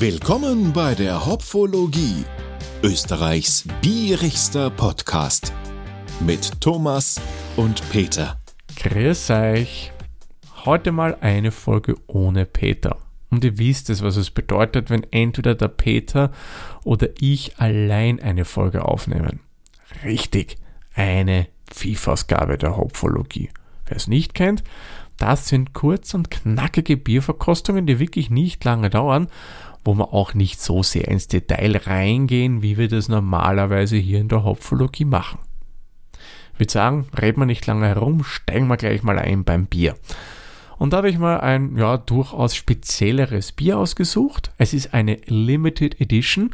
Willkommen bei der Hopfologie, Österreichs bierigster Podcast mit Thomas und Peter. Grüß euch. Heute mal eine Folge ohne Peter. Und ihr wisst es, was es bedeutet, wenn entweder der Peter oder ich allein eine Folge aufnehmen. Richtig, eine FIFA-Ausgabe der Hopfologie. Wer es nicht kennt, das sind kurz und knackige Bierverkostungen, die wirklich nicht lange dauern wo wir auch nicht so sehr ins Detail reingehen, wie wir das normalerweise hier in der Hopfologie machen. Ich würde sagen, reden wir nicht lange herum, steigen wir gleich mal ein beim Bier. Und da habe ich mal ein ja, durchaus spezielleres Bier ausgesucht. Es ist eine Limited Edition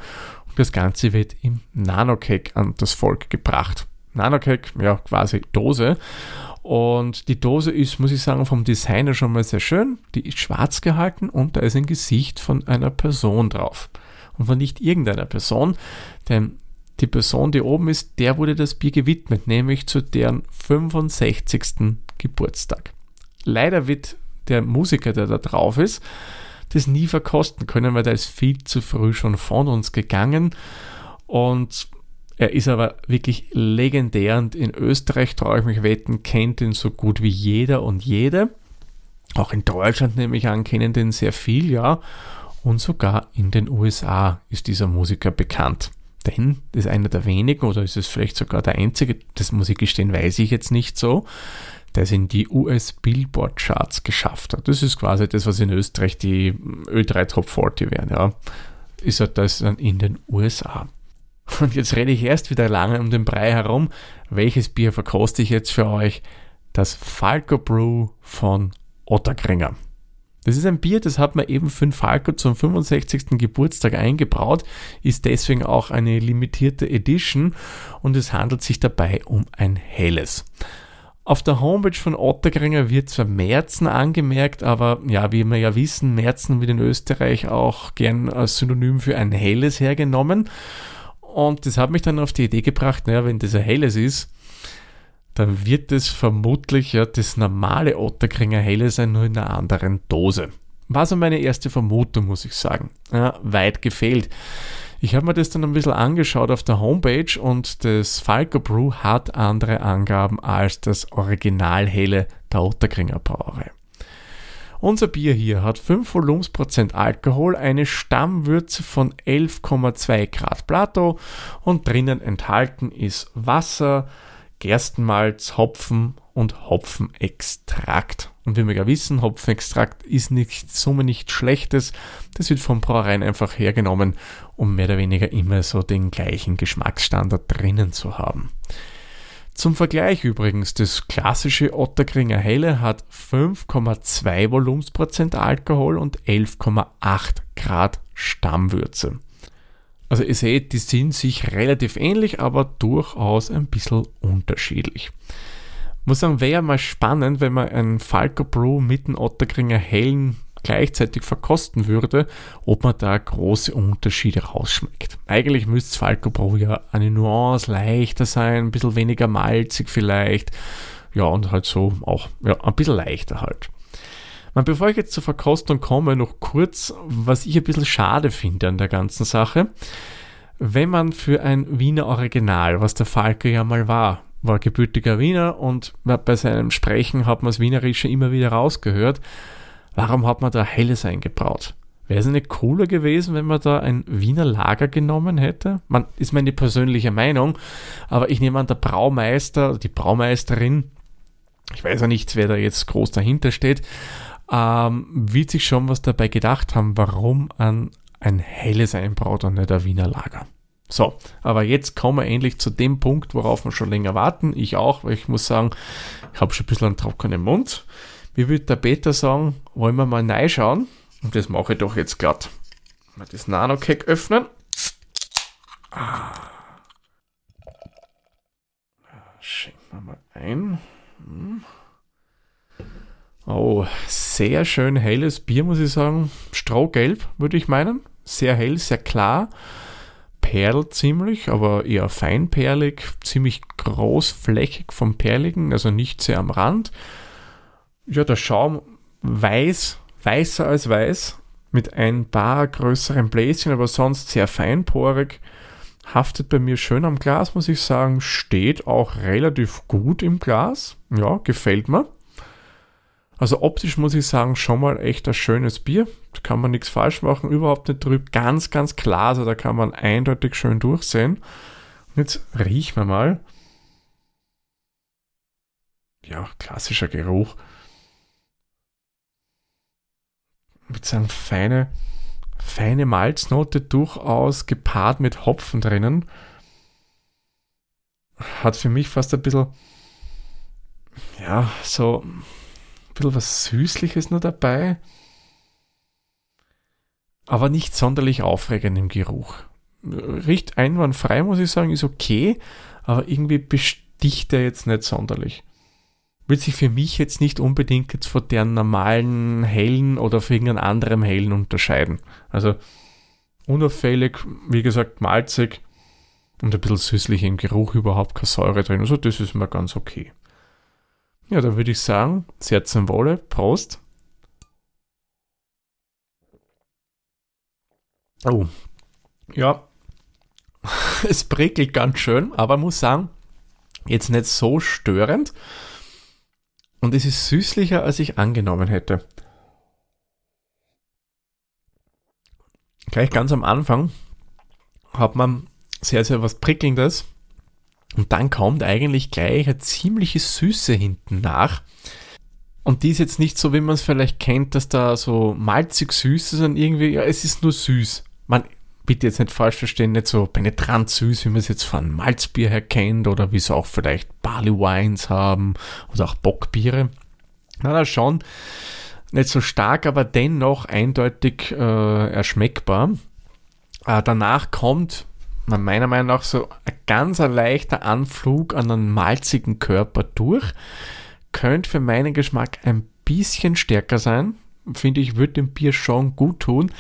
und das Ganze wird im Nanocake an das Volk gebracht. Nanocake, ja, quasi Dose. Und die Dose ist, muss ich sagen, vom Designer schon mal sehr schön. Die ist schwarz gehalten und da ist ein Gesicht von einer Person drauf. Und von nicht irgendeiner Person, denn die Person, die oben ist, der wurde das Bier gewidmet, nämlich zu deren 65. Geburtstag. Leider wird der Musiker, der da drauf ist, das nie verkosten können, weil der ist viel zu früh schon von uns gegangen. Und er ist aber wirklich legendär und in Österreich, traue ich mich wetten, kennt ihn so gut wie jeder und jede. Auch in Deutschland nehme ich an, kennen den sehr viel, ja. Und sogar in den USA ist dieser Musiker bekannt. Denn das ist einer der wenigen, oder ist es vielleicht sogar der einzige, das muss ich gestehen, weiß ich jetzt nicht so, der es in die US Billboard Charts geschafft hat. Das ist quasi das, was in Österreich die Ö3 Top 40 wären, ja. Ist er das dann in den USA. Und jetzt rede ich erst wieder lange um den Brei herum. Welches Bier verkoste ich jetzt für euch? Das Falco Brew von Otterkringer. Das ist ein Bier, das hat man eben für den Falco zum 65. Geburtstag eingebraut, ist deswegen auch eine limitierte Edition und es handelt sich dabei um ein helles. Auf der Homepage von Otterkringer wird zwar Märzen angemerkt, aber ja, wie wir ja wissen, Märzen wird in Österreich auch gern als Synonym für ein helles hergenommen. Und das hat mich dann auf die Idee gebracht, naja, wenn das ein helles ist, dann wird es vermutlich ja das normale Otterkringer helle sein, nur in einer anderen Dose. War so meine erste Vermutung, muss ich sagen. Ja, weit gefehlt. Ich habe mir das dann ein bisschen angeschaut auf der Homepage und das Falco Brew hat andere Angaben als das Original helle der Otterkringer Brauerei. Unser Bier hier hat 5 Volumensprozent Alkohol, eine Stammwürze von 11,2 Grad Plato und drinnen enthalten ist Wasser, Gerstenmalz, Hopfen und Hopfenextrakt. Und wie wir ja wissen, Hopfenextrakt ist nicht Summe nichts Schlechtes. Das wird von Brauereien einfach hergenommen, um mehr oder weniger immer so den gleichen Geschmacksstandard drinnen zu haben. Zum Vergleich übrigens, das klassische Otterkringer Helle hat 5,2 Volumensprozent Alkohol und 11,8 Grad Stammwürze. Also ihr seht, die sind sich relativ ähnlich, aber durchaus ein bisschen unterschiedlich. Ich muss sagen, wäre mal spannend, wenn man einen Falco Brew mit einem Otterkringer Hellen gleichzeitig verkosten würde, ob man da große Unterschiede rausschmeckt. Eigentlich müsste Falco Pro ja eine Nuance leichter sein, ein bisschen weniger malzig vielleicht. Ja, und halt so auch ja, ein bisschen leichter halt. Man, bevor ich jetzt zur Verkostung komme, noch kurz, was ich ein bisschen schade finde an der ganzen Sache. Wenn man für ein Wiener Original, was der Falco ja mal war, war gebürtiger Wiener und bei seinem Sprechen hat man das Wienerische immer wieder rausgehört, Warum hat man da Helles eingebraut? Wäre es nicht cooler gewesen, wenn man da ein Wiener Lager genommen hätte? Man ist meine persönliche Meinung, aber ich nehme an, der Braumeister, die Braumeisterin, ich weiß ja nicht, wer da jetzt groß dahinter steht, ähm, wird sich schon was dabei gedacht haben, warum an ein helles einbraut und nicht ein Wiener Lager. So, aber jetzt kommen wir endlich zu dem Punkt, worauf wir schon länger warten. Ich auch, weil ich muss sagen, ich habe schon ein bisschen einen trockenen Mund. Wie würde der Peter sagen, wollen wir mal reinschauen? Und das mache ich doch jetzt glatt. Mal das Nano-Cake öffnen. Ah. Schenken wir mal ein. Hm. Oh, sehr schön helles Bier, muss ich sagen. Strohgelb, würde ich meinen. Sehr hell, sehr klar. Perl ziemlich, aber eher feinperlig, ziemlich großflächig vom Perligen, also nicht sehr am Rand ja, der Schaum weiß, weißer als weiß, mit ein paar größeren Bläschen, aber sonst sehr feinporig. Haftet bei mir schön am Glas, muss ich sagen. Steht auch relativ gut im Glas. Ja, gefällt mir. Also optisch muss ich sagen, schon mal echt ein schönes Bier. Da kann man nichts falsch machen, überhaupt nicht trüb. Ganz, ganz klar, also da kann man eindeutig schön durchsehen. Und jetzt riechen wir mal. Ja, klassischer Geruch. Ich würde sagen, feine, feine Malznote durchaus gepaart mit Hopfen drinnen. Hat für mich fast ein bisschen, ja, so ein bisschen was Süßliches nur dabei. Aber nicht sonderlich aufregend im Geruch. Riecht einwandfrei, muss ich sagen, ist okay, aber irgendwie besticht er jetzt nicht sonderlich wird sich für mich jetzt nicht unbedingt jetzt von der normalen hellen oder von irgendeinem anderen hellen unterscheiden. Also unauffällig, wie gesagt, malzig und ein bisschen süßlich im Geruch, überhaupt keine Säure drin. Also das ist mir ganz okay. Ja, da würde ich sagen, sehr zum Wohle, Prost. Oh, ja, es prickelt ganz schön, aber muss sagen, jetzt nicht so störend. Und es ist süßlicher, als ich angenommen hätte. Gleich ganz am Anfang hat man sehr, sehr was Prickelndes. Und dann kommt eigentlich gleich eine ziemliche Süße hinten nach. Und die ist jetzt nicht so, wie man es vielleicht kennt, dass da so malzig süß ist, sondern irgendwie, ja, es ist nur süß. Man, bitte jetzt nicht falsch verstehen, nicht so penetrant süß, wie man es jetzt von Malzbier her kennt oder wie es auch vielleicht Barley Wines haben oder auch Bockbiere. Na, na schon nicht so stark, aber dennoch eindeutig äh, erschmeckbar. Äh, danach kommt meiner Meinung nach so ein ganz leichter Anflug an einen malzigen Körper durch. Könnte für meinen Geschmack ein bisschen stärker sein. Finde ich, würde dem Bier schon gut tun.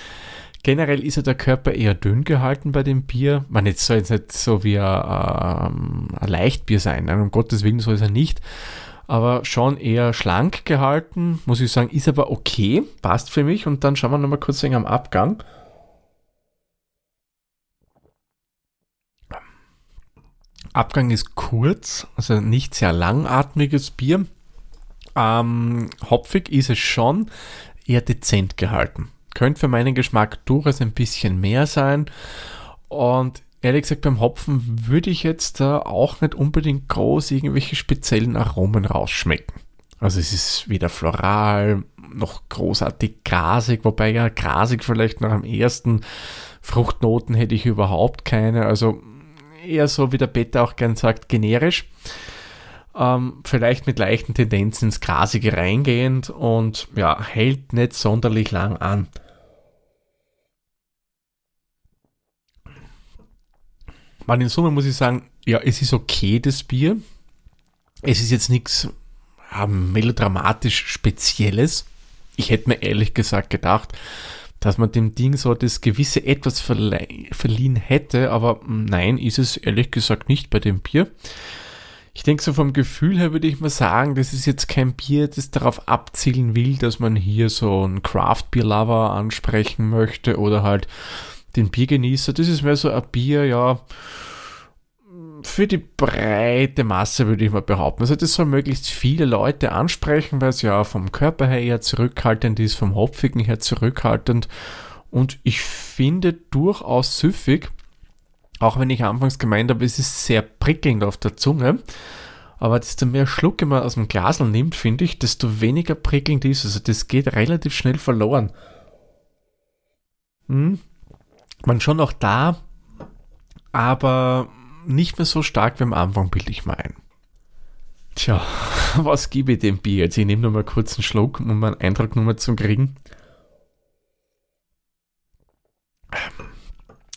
Generell ist ja der Körper eher dünn gehalten bei dem Bier. Man jetzt soll jetzt nicht so wie ein, ähm, ein Leichtbier sein. Um Gottes Willen soll es ja nicht. Aber schon eher schlank gehalten, muss ich sagen, ist aber okay, passt für mich. Und dann schauen wir nochmal kurz am Abgang. Abgang ist kurz, also nicht sehr langatmiges Bier. Ähm, hopfig ist es schon, eher dezent gehalten. Könnte für meinen Geschmack durchaus ein bisschen mehr sein. Und ehrlich gesagt, beim Hopfen würde ich jetzt da auch nicht unbedingt groß irgendwelche speziellen Aromen rausschmecken. Also es ist weder floral noch großartig grasig, wobei ja grasig vielleicht noch am ersten Fruchtnoten hätte ich überhaupt keine. Also eher so, wie der Peter auch gern sagt, generisch ähm, vielleicht mit leichten Tendenzen ins Grasige reingehend und ja, hält nicht sonderlich lang an. Man in Summe muss ich sagen, ja, es ist okay, das Bier. Es ist jetzt nichts ja, melodramatisch Spezielles. Ich hätte mir ehrlich gesagt gedacht, dass man dem Ding so das gewisse Etwas verliehen hätte, aber nein, ist es ehrlich gesagt nicht bei dem Bier. Ich denke so vom Gefühl her würde ich mal sagen, das ist jetzt kein Bier, das darauf abzielen will, dass man hier so einen Craft Beer Lover ansprechen möchte oder halt den Biergenießer. Das ist mehr so ein Bier, ja, für die breite Masse würde ich mal behaupten. Also das soll möglichst viele Leute ansprechen, weil es ja vom Körper her eher zurückhaltend ist, vom Hopfigen her zurückhaltend und ich finde durchaus süffig. Auch wenn ich anfangs gemeint habe, es ist sehr prickelnd auf der Zunge. Aber desto mehr Schlucke man aus dem Glasel nimmt, finde ich, desto weniger prickelnd ist. Also das geht relativ schnell verloren. Hm. Man schon auch da, aber nicht mehr so stark wie am Anfang, bilde ich mal ein. Tja, was gebe ich dem Bier jetzt? Ich nehme nur mal kurz einen Schluck, um einen Eindruck nochmal zu kriegen.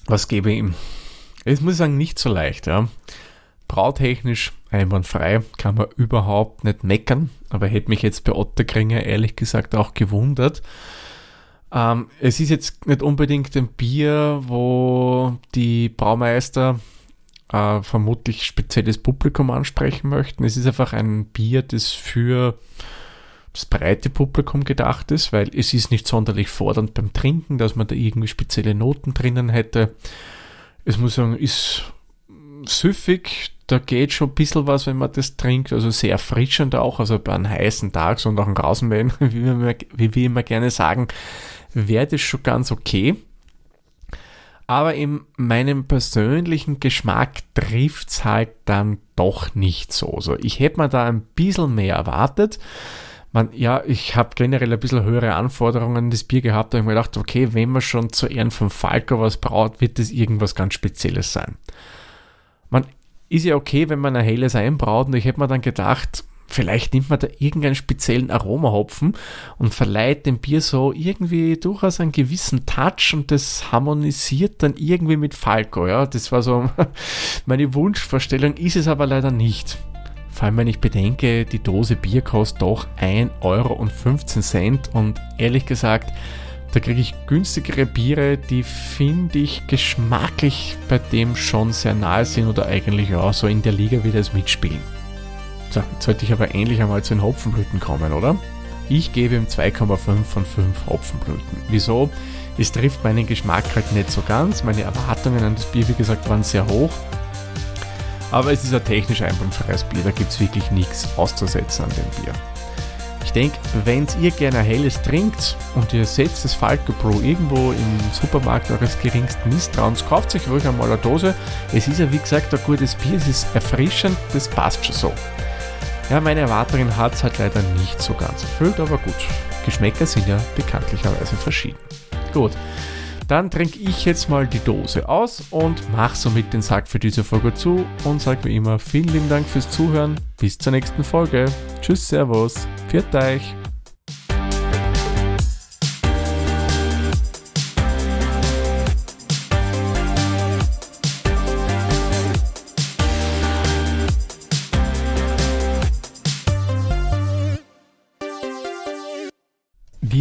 Was gebe ich ihm? Es muss ich sagen, nicht so leicht, ja. Brautechnisch einwandfrei, kann man überhaupt nicht meckern, aber hätte mich jetzt bei Otterkringer ehrlich gesagt auch gewundert. Ähm, es ist jetzt nicht unbedingt ein Bier, wo die Braumeister äh, vermutlich spezielles Publikum ansprechen möchten. Es ist einfach ein Bier, das für das breite Publikum gedacht ist, weil es ist nicht sonderlich fordernd beim Trinken, dass man da irgendwie spezielle Noten drinnen hätte. Es muss sagen, ist süffig, da geht schon ein bisschen was, wenn man das trinkt, also sehr erfrischend auch, also bei einem heißen Tag, so nach dem Rasenmähen, wie wir immer gerne sagen, wäre das schon ganz okay. Aber in meinem persönlichen Geschmack trifft es halt dann doch nicht so. Also ich hätte mir da ein bisschen mehr erwartet. Man, ja, ich habe generell ein bisschen höhere Anforderungen an das Bier gehabt. Da habe ich mir gedacht, okay, wenn man schon zu Ehren von Falco was braut, wird das irgendwas ganz Spezielles sein. Man ist ja okay, wenn man ein helles einbraut und ich hätte mir dann gedacht, vielleicht nimmt man da irgendeinen speziellen Aromahopfen und verleiht dem Bier so irgendwie durchaus einen gewissen Touch und das harmonisiert dann irgendwie mit Falco. Ja, das war so meine Wunschvorstellung, ist es aber leider nicht. Vor allem, wenn ich bedenke, die Dose Bier kostet doch 1,15 Euro und ehrlich gesagt, da kriege ich günstigere Biere, die finde ich geschmacklich bei dem schon sehr nahe sind oder eigentlich auch so in der Liga wie das mitspielen. So, jetzt sollte ich aber endlich einmal zu den Hopfenblüten kommen, oder? Ich gebe ihm 2,5 von 5 Hopfenblüten. Wieso? Es trifft meinen Geschmack halt nicht so ganz. Meine Erwartungen an das Bier, wie gesagt, waren sehr hoch. Aber es ist ein technisch einwandfreies Bier, da gibt es wirklich nichts auszusetzen an dem Bier. Ich denke, wenn ihr gerne helles trinkt und ihr setzt das Falco Pro irgendwo im Supermarkt eures geringsten Misstrauens, kauft euch ruhig einmal eine Dose. Es ist ja wie gesagt ein gutes Bier, es ist erfrischend, das passt schon so. Ja, meine Erwartungen hat es halt leider nicht so ganz erfüllt, aber gut. Geschmäcker sind ja bekanntlicherweise verschieden. Gut, dann trinke ich jetzt mal die Dose aus und mache somit den Sack für diese Folge zu und sage wie immer vielen lieben Dank fürs Zuhören. Bis zur nächsten Folge. Tschüss, Servus, pfiat euch.